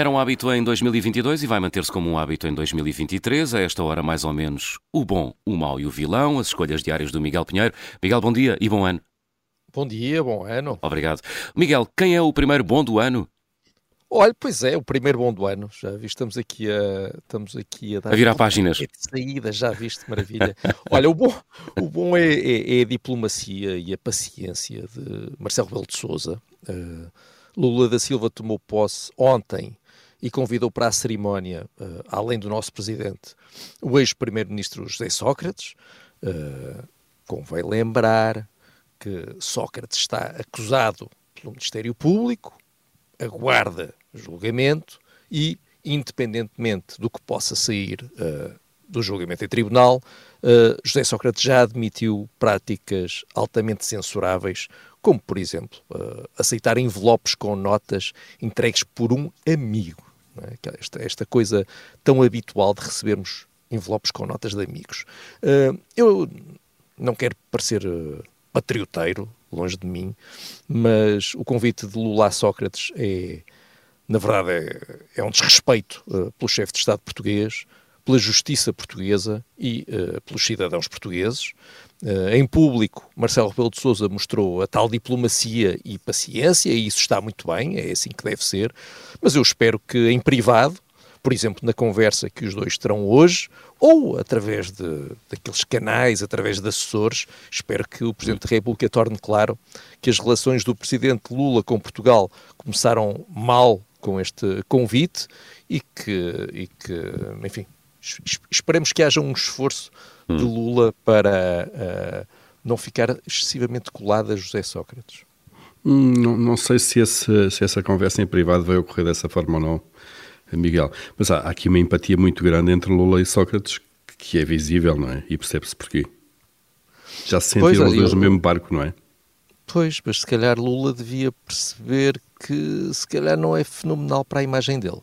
Era um hábito em 2022 e vai manter-se como um hábito em 2023. A esta hora, mais ou menos, o bom, o mau e o vilão, as escolhas diárias do Miguel Pinheiro. Miguel, bom dia e bom ano. Bom dia, bom ano. Obrigado. Miguel, quem é o primeiro bom do ano? Olha, pois é, o primeiro bom do ano. Já vi, estamos aqui a, estamos aqui a, dar a virar páginas. De saída, já viste, maravilha. Olha, o bom, o bom é, é, é, a diplomacia e a paciência de Marcelo Rebelo de Souza. Uh, Lula da Silva tomou posse ontem e convidou para a cerimónia, uh, além do nosso presidente, o ex-primeiro-ministro José Sócrates. Uh, convém lembrar que Sócrates está acusado pelo Ministério Público, aguarda julgamento e, independentemente do que possa sair uh, do julgamento em tribunal, uh, José Sócrates já admitiu práticas altamente censuráveis, como, por exemplo, uh, aceitar envelopes com notas entregues por um amigo. É? Esta, esta, coisa tão habitual de recebermos envelopes com notas de amigos. Uh, eu não quero parecer uh, patrioteiro, longe de mim, mas o convite de Lula a Sócrates é, na verdade, é, é um desrespeito uh, pelo chefe de Estado português, pela justiça portuguesa e pelos cidadãos portugueses. Uh, em público, Marcelo Rebelo de Sousa mostrou a tal diplomacia e paciência, e isso está muito bem, é assim que deve ser, mas eu espero que em privado, por exemplo, na conversa que os dois terão hoje, ou através de, daqueles canais, através de assessores, espero que o Presidente da República torne claro que as relações do Presidente Lula com Portugal começaram mal com este convite e que, e que enfim, esperemos que haja um esforço de hum. Lula para uh, não ficar excessivamente colado a José Sócrates? Hum, não, não, sei se, esse, se, essa conversa em privado vai ocorrer dessa forma ou não, Miguel. Mas há, há aqui uma empatia muito grande entre Lula e Sócrates que é visível, não é? E percebe-se porquê. Já se sentiram os dois no mesmo barco, não é? Pois, mas se calhar Lula devia perceber que se calhar não é fenomenal para a imagem dele.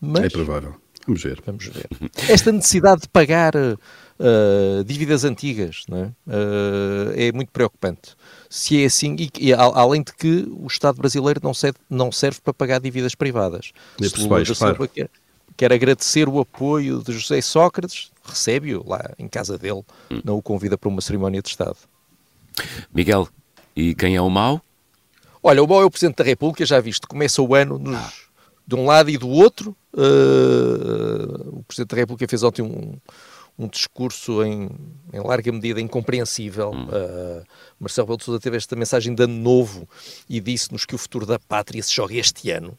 Mas... É provável. Vamos ver. Vamos ver. Esta necessidade de pagar uh, dívidas antigas é? Uh, é? muito preocupante. Se é assim, e, e, além de que o Estado brasileiro não serve, não serve para pagar dívidas privadas. Se claro. quer, quer agradecer o apoio de José Sócrates, recebe-o lá em casa dele, hum. não o convida para uma cerimónia de Estado. Miguel, e quem é o mau? Olha, o mau é o Presidente da República, já viste, começa o ano nos, ah. de um lado e do outro. Uh, o Presidente da República fez ontem um, um discurso em, em, larga medida incompreensível. Hum. Uh, Marcelo Rebelo de Sousa teve esta mensagem de ano novo e disse-nos que o futuro da pátria se joga este ano.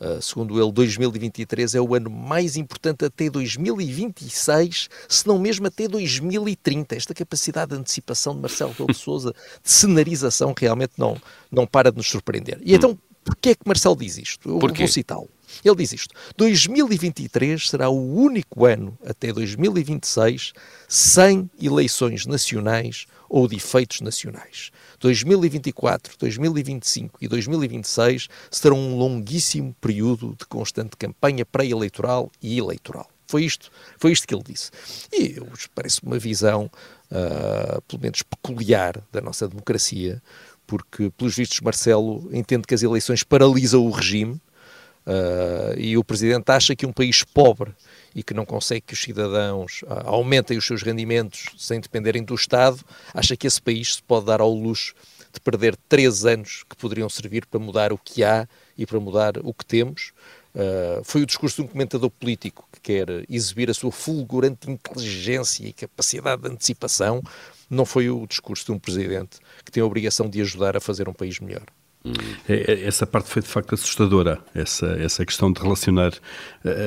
Uh, segundo ele, 2023 é o ano mais importante até 2026, se não mesmo até 2030. Esta capacidade de antecipação de Marcelo Rebelo de Sousa, de cenarização, realmente não, não para de nos surpreender. E hum. então, porquê é que Marcelo diz isto? Eu vou citá-lo. Ele diz isto: 2023 será o único ano até 2026 sem eleições nacionais ou de efeitos nacionais. 2024, 2025 e 2026 serão um longuíssimo período de constante campanha pré-eleitoral e eleitoral. Foi isto, foi isto que ele disse. E parece uma visão, uh, pelo menos peculiar, da nossa democracia, porque, pelos vistos, Marcelo entende que as eleições paralisam o regime Uh, e o Presidente acha que um país pobre e que não consegue que os cidadãos uh, aumentem os seus rendimentos sem dependerem do Estado, acha que esse país se pode dar ao luxo de perder três anos que poderiam servir para mudar o que há e para mudar o que temos. Uh, foi o discurso de um comentador político que quer exibir a sua fulgurante inteligência e capacidade de antecipação, não foi o discurso de um presidente que tem a obrigação de ajudar a fazer um país melhor. É, essa parte foi de facto assustadora, essa, essa questão de relacionar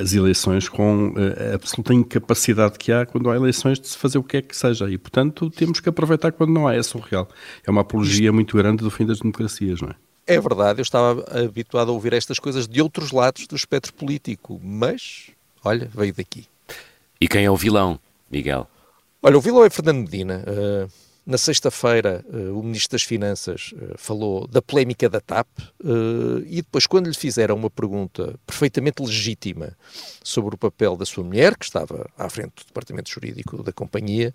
as eleições com a absoluta incapacidade que há quando há eleições de se fazer o que é que seja. E, portanto, temos que aproveitar quando não há. É surreal. É uma apologia muito grande do fim das democracias, não é? É verdade, eu estava habituado a ouvir estas coisas de outros lados do espectro político, mas, olha, veio daqui. E quem é o vilão, Miguel? Olha, o vilão é Fernando Medina. Uh, na sexta-feira, uh, o Ministro das Finanças uh, falou da polémica da TAP e depois, quando lhe fizeram uma pergunta perfeitamente legítima sobre o papel da sua mulher, que estava à frente do Departamento Jurídico da companhia,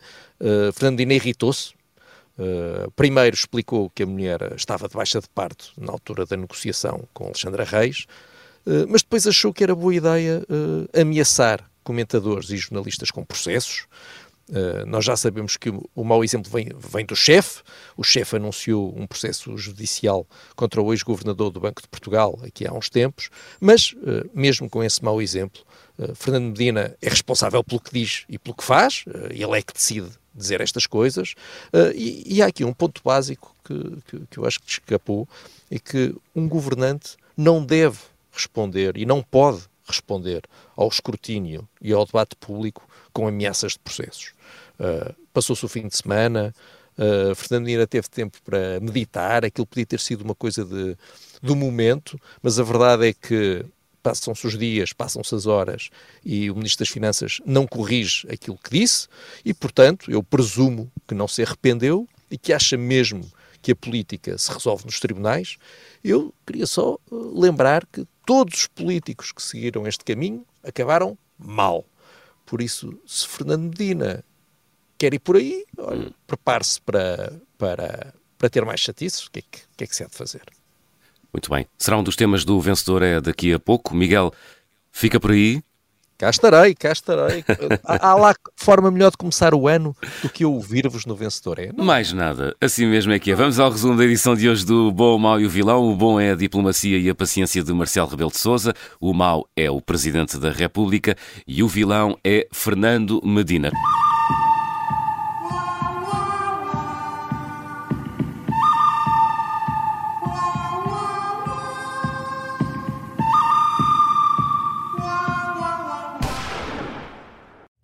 Fernando Medina irritou-se primeiro explicou que a mulher estava de baixa de parto na altura da negociação com Alexandra Reis, mas depois achou que era boa ideia ameaçar comentadores e jornalistas com processos. Nós já sabemos que o, mau exemplo vem, vem do chefe. O chefe anunciou um processo judicial contra o ex-governador do Banco de Portugal aqui há uns tempos, mas mesmo com esse mau exemplo, Fernando Medina é responsável pelo que diz e pelo que faz, ele é que decide dizer estas coisas. Uh, e, e, há aqui um ponto básico que, que, que eu acho que escapou, é que um governante não deve responder e não pode responder ao escrutínio e ao debate público com ameaças de processos. Uh, Passou-se o fim de semana, uh, Fernando Medina teve tempo para meditar, aquilo podia ter sido uma coisa de, do momento, mas a verdade é que passam-se os dias, passam-se as horas e o Ministro das Finanças não corrige aquilo que disse e, portanto, eu presumo que não se arrependeu e que acha mesmo que a política se resolve nos tribunais. Eu queria só eh, lembrar que todos os políticos que seguiram este caminho acabaram mal. Por isso, se Fernando Medina quer ir por aí, prepare-se para, para, para ter mais chatices. O que, é que, que é que se há de fazer? Muito bem. Será um dos temas do vencedor é daqui a pouco. Miguel, fica por aí. Cá estarei, cá estarei. há, há, lá forma melhor de começar o ano do que ouvir-vos no vencedor. É, não? Mais nada, assim mesmo é que é. Vamos ao resumo da edição de hoje do Bom, o Mau e o Vilão. O bom é a diplomacia e a paciência de Marcelo Rebelo de Souza. O mau é o Presidente da República e o vilão é Fernando Medina.